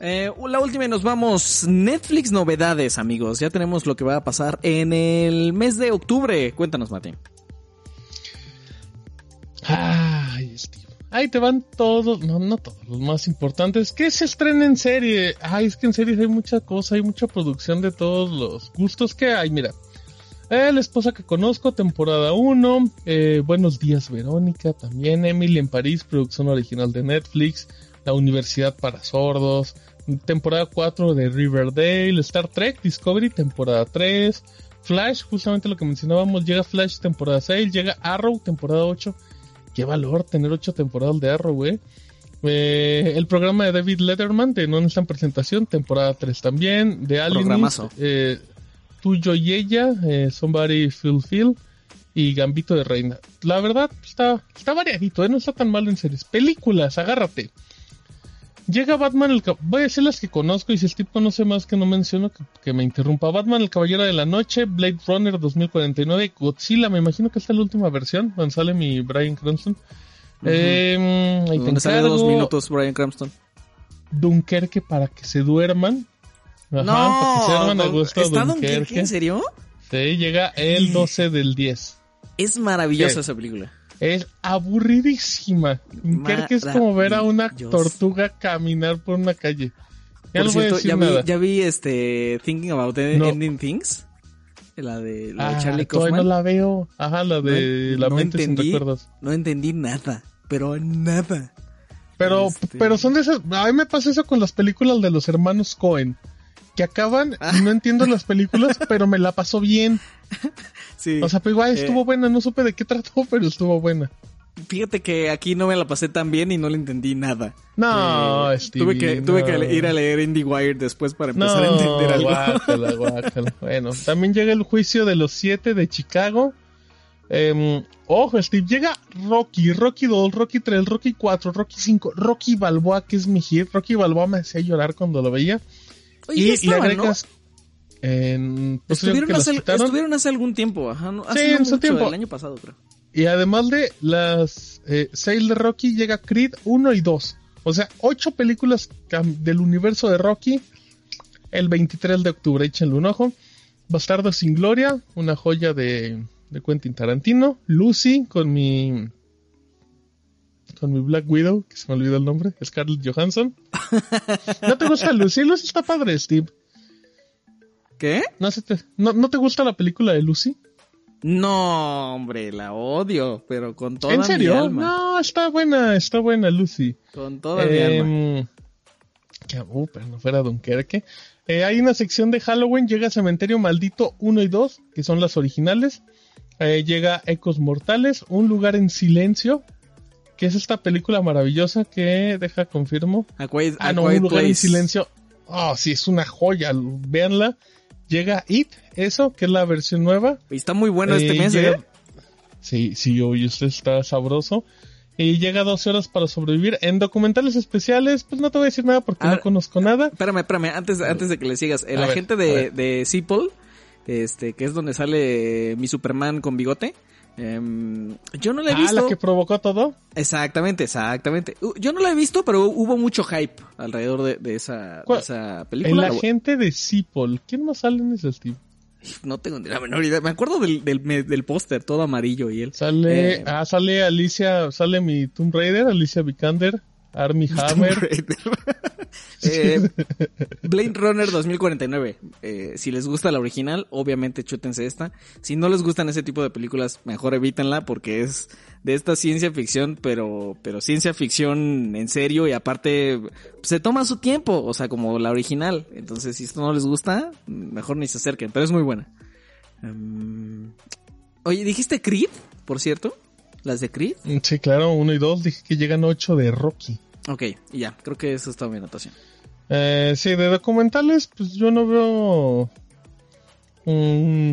Eh, la última y nos vamos. Netflix novedades, amigos. Ya tenemos lo que va a pasar en el mes de octubre. Cuéntanos, Mati. Ay, Steve. Ahí te van todos, no, no todos, los más importantes. ¿Qué se estrena en serie? Ay, es que en series hay mucha cosa, hay mucha producción de todos los gustos que hay. Mira, eh, la esposa que conozco, temporada 1. Eh, Buenos días, Verónica, también. Emily en París, producción original de Netflix. La Universidad para Sordos. Temporada 4 de Riverdale. Star Trek Discovery, temporada 3. Flash, justamente lo que mencionábamos. Llega Flash, temporada 6. Llega Arrow, temporada 8. Qué valor tener 8 temporadas de Arrow, güey. Eh, el programa de David Letterman de No en presentación, temporada 3 también. De Aliens, eh, Tuyo y ella, eh, Somebody Fulfill y Gambito de Reina. La verdad, está, está variadito, ¿eh? no está tan mal en series. Películas, agárrate. Llega Batman, el voy a decir las que conozco y si el tipo no sé más que no menciono, que, me interrumpa. Batman, el Caballero de la Noche, Blade Runner 2049, Godzilla, me imagino que esta es la última versión, donde sale mi Brian Cranston. eh, ahí donde sale dos minutos Brian Cranston. Dunkerque para que se duerman. Ajá, no, para que se duerman a gusto ¿está Dunkerque? ¿En serio? Sí, llega el 12 del 10. Es maravillosa esa película. Es aburridísima. que es como ver a una tortuga caminar por una calle. Ya no voy a decir ya. Vi, ya vi este Thinking About Ending Things. La de, la de ah, Charlie Kaufman. no la veo. Ajá, la de La mente sin recuerdos. No entendí nada. Pero nada. Pero, este pero son de esas. A mí me pasa eso con las películas de los hermanos Cohen. Que acaban y no entiendo las películas, pero me la pasó bien. O sea, pues igual estuvo eh, buena, no supe de qué trató, pero estuvo buena. Fíjate que aquí no me la pasé tan bien y no le entendí nada. No, eh, tuve que tuve que ir a leer IndieWire después para empezar a entender algo. bueno, también llega el juicio de los siete de Chicago. Em, ojo, Steve, llega Rocky, Rocky 2, Rocky 3, Rocky 4, Rocky 5, Rocky Balboa, que es mi hit. Rocky Balboa me hacía llorar cuando lo veía. y le agregas en, pues, estuvieron, hace, algún tiempo, ajá, hace sí, mucho, tiempo. el año pasado creo. Y además de las eh, de Rocky llega Creed 1 y 2. O sea, ocho películas del universo de Rocky el 23 de octubre, échenle un ojo. Bastardo sin Gloria, una joya de, de Quentin Tarantino. Lucy con mi con mi Black Widow, que se me olvidó el nombre, Scarlett Johansson. ¿No te gusta Lucy? Lucy está padre, Steve. ¿Qué? ¿No, te, no, te gusta la película de Lucy? No, hombre, la odio, pero con toda ¿En serio? mi alma. No, está buena, está buena Lucy. Con toda mi alma. Em, que, uh, pero no fuera Dunkerque. Eh, hay una sección de Halloween, llega Cementerio Maldito 1 y 2, que son las originales. Eh, llega Ecos Mortales, Un lugar en silencio, que es esta película maravillosa que, deja, confirmo. ah, no, Un lugar en silencio. Oh, sí, es una joya, véanla llega It, eso, que es la versión nueva. Y está muy bueno este eh, mes, ¿eh? Sí, sí, hoy usted está sabroso. Y llega 12 horas para sobrevivir. En documentales especiales, pues no te voy a decir nada porque no ah, conozco nada. Espérame, espérame, antes, antes de que le sigas. El agente de, de este, que es donde sale mi Superman con bigote. Em, yo no la he visto. Ah, la que provocó todo. Exactamente, exactamente. Yo no la he visto, pero hubo mucho hype alrededor de, esa, esa, película. El agente de Seapol. ¿Quién más sale en ese Steve? No tengo ni la menor idea. Me acuerdo del, del, póster, todo amarillo y él. Sale, eh, ah, sale Alicia, sale mi Tomb Raider, Alicia Vikander. Army Hammer. eh, Blade Runner 2049. Eh, si les gusta la original, obviamente chútense esta. Si no les gustan ese tipo de películas, mejor evítenla porque es de esta ciencia ficción, pero, pero ciencia ficción en serio y aparte se toma su tiempo, o sea, como la original. Entonces, si esto no les gusta, mejor ni se acerquen, pero es muy buena. Um, oye, ¿dijiste Creed, por cierto? ¿Las de Creed? Sí, claro, uno y dos. Dije que llegan ocho de Rocky. Ok, ya, creo que eso está mi anotación. Eh, sí, de documentales, pues yo no veo.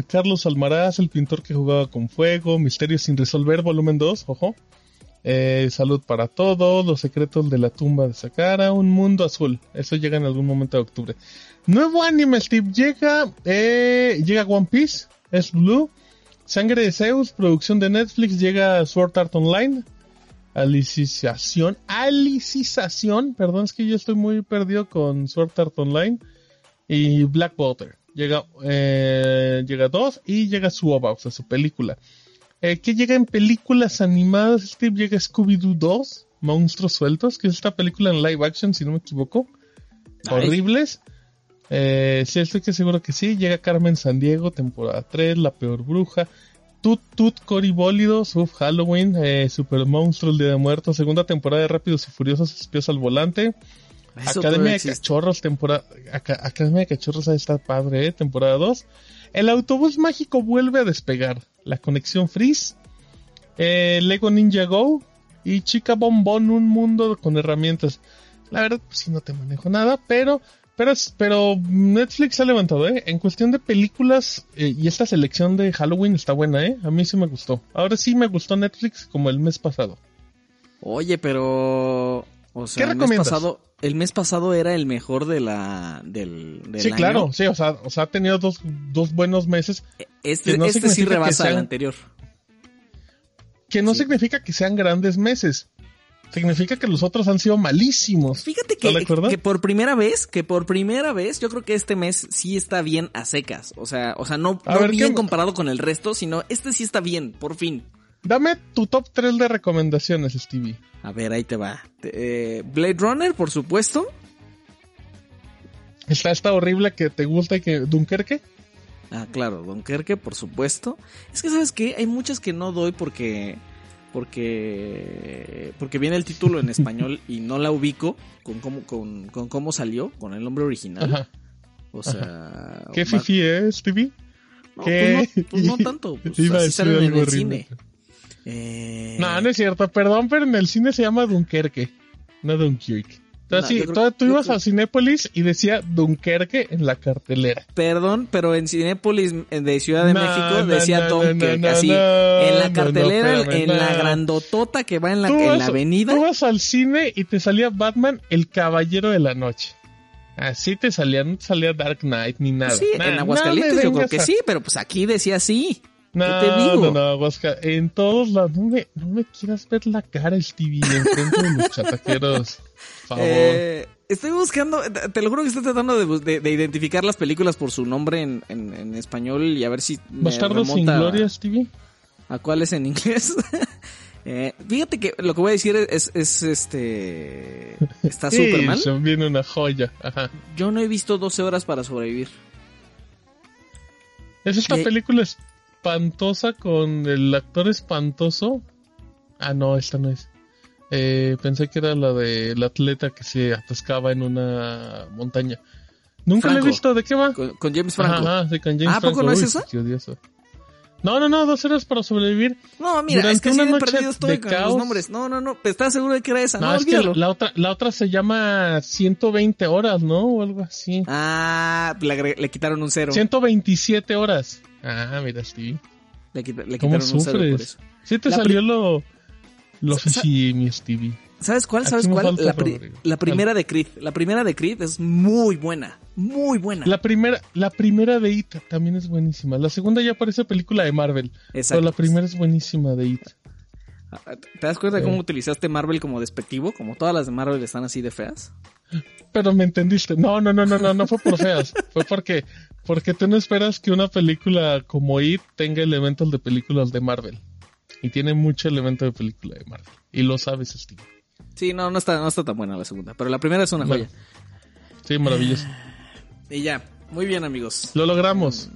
Carlos Almaraz, el pintor que jugaba con fuego, Misterios sin resolver, volumen 2, ojo. Eh, salud para todos, Los secretos de la tumba de Sakara, Un mundo azul. Eso llega en algún momento de octubre. Nuevo anime, Steve. Llega, eh, llega One Piece, es Blue. Sangre de Zeus, producción de Netflix, llega Sword Art Online. Aliciciación, Aliciciación, perdón, es que yo estoy muy perdido con Sword Art Online y Blackwater. Llega, eh, llega dos y llega su OVA, o sea, su película. Eh, que llega en películas animadas, Steve, llega Scooby-Doo 2, Monstruos Sueltos, que es esta película en live action, si no me equivoco. Horribles. Eh, sí, estoy que seguro que sí. Llega Carmen San Diego, temporada 3, La Peor Bruja. Tut Tut Coribólidos, Uf, Halloween, eh, Super Monstruo, El Día de Muertos, segunda temporada de Rápidos y Furiosos, Espías al Volante. Academia de Cachorros, temporada, Academia de Cachorros, ahí está padre, eh, temporada 2. El autobús mágico vuelve a despegar. La conexión Freeze. Eh, Lego Ninja Go. Y Chica Bombón, un mundo con herramientas. La verdad, pues sí, no te manejo nada, pero pero, pero Netflix ha levantado, ¿eh? En cuestión de películas, eh, y esta selección de Halloween está buena, ¿eh? A mí sí me gustó. Ahora sí me gustó Netflix como el mes pasado. Oye, pero... O sea, ¿Qué el mes pasado, el mes pasado era el mejor de la del, Sí, claro, sí, o sea, o sea, ha tenido dos, dos buenos meses. E, este, este sí rebasa el anterior. Que no significa que sean grandes meses significa que los otros han sido malísimos. Fíjate que, que, por primera vez, que por primera vez, yo creo que este mes sí está bien a secas. O sea, o sea, no, bien comparado con el resto, sino este sí está bien, por fin. Dame tu top 3 de recomendaciones, Stevie. A ver, ahí te va. Eh, Blade Runner, por supuesto. Está esta horrible que te gusta y que Dunkerque. Ah, claro, Dunkerque, por supuesto. Es que, ¿sabes qué? Hay muchas que no doy porque porque porque viene el título en español y no la ubico con cómo con, con cómo salió con el nombre original. O sea, ¿qué fifi es? No, pues, no, pues no tanto, pues Iba así salen en el cine. Eh... No, no es cierto, perdón, pero en el cine se llama Dunkerque, no Dunkirk. Entonces, sí, tú, ibas a Cinépolis y decía Dunkerque en la cartelera. Perdón, pero en Cinépolis de Ciudad de México decía Dunkerque, así. en la cartelera, en la grandotota que va en la, en la avenida. Tú vas al cine y te salía Batman, el caballero de la noche. Así te salía, no te salía Dark Knight ni nada. Sí, en Aguascalientes yo creo que sí, pero pues aquí decía sí. No, ¿Qué te digo? no, no, Aguasca, en todos lados, no me, no me quieras ver la cara, Stevie, frente de los chataqueros. Eh, estoy buscando, te lo juro que estoy tratando de, identificar las películas por su nombre en, español y a ver si. ¿Bastardo sin gloria, Stevie? ¿A cuál es en inglés? eh, fíjate que lo que voy a decir es, es este. Está súper mal. Viene una joya. Yo no he visto 12 horas para sobrevivir. ¿Es esta película espantosa con el actor espantoso? Ah, no, esta no es. Eh, pensé que era la del atleta que se atascaba en una montaña. Nunca lo he visto, ¿de qué va? Con, James Franco. Ajá, sí, con James ¿Ah, poco no es esa? No, no, no, dos horas para sobrevivir. No, mira, es que una noche perdido estoy con los nombres. No, no, no, ¿estás seguro de que era esa? No, es que la otra, la otra se llama 120 horas, ¿no? O algo así. Ah, le, le quitaron un cero. 127 horas. Ah, mira, sí. Le, le quitaron un cero por eso. Sí te salió lo lo Stevie. ¿Sabes cuál? ¿Sabes cuál? La, primera de Creed. La primera de Creed es muy buena. Muy buena. La primera, la primera de It también es buenísima. La segunda ya parece película de Marvel. Exacto. Pero la primera es buenísima de It. Ah, ¿Te das cuenta de cómo utilizaste Marvel como despectivo? Como todas las de Marvel están así de feas. Pero me entendiste. No, no, no, no, no, no fue por feas. fue porque, porque tú no esperas que una película como It tenga elementos de películas de Marvel. Y tiene mucho elemento de película de Marvel. Y lo sabes, Steve. Sí, no, no está, no está tan buena la segunda. Pero la primera es una joya. Sí, maravilloso. Y ya. Muy bien, amigos. Lo logramos.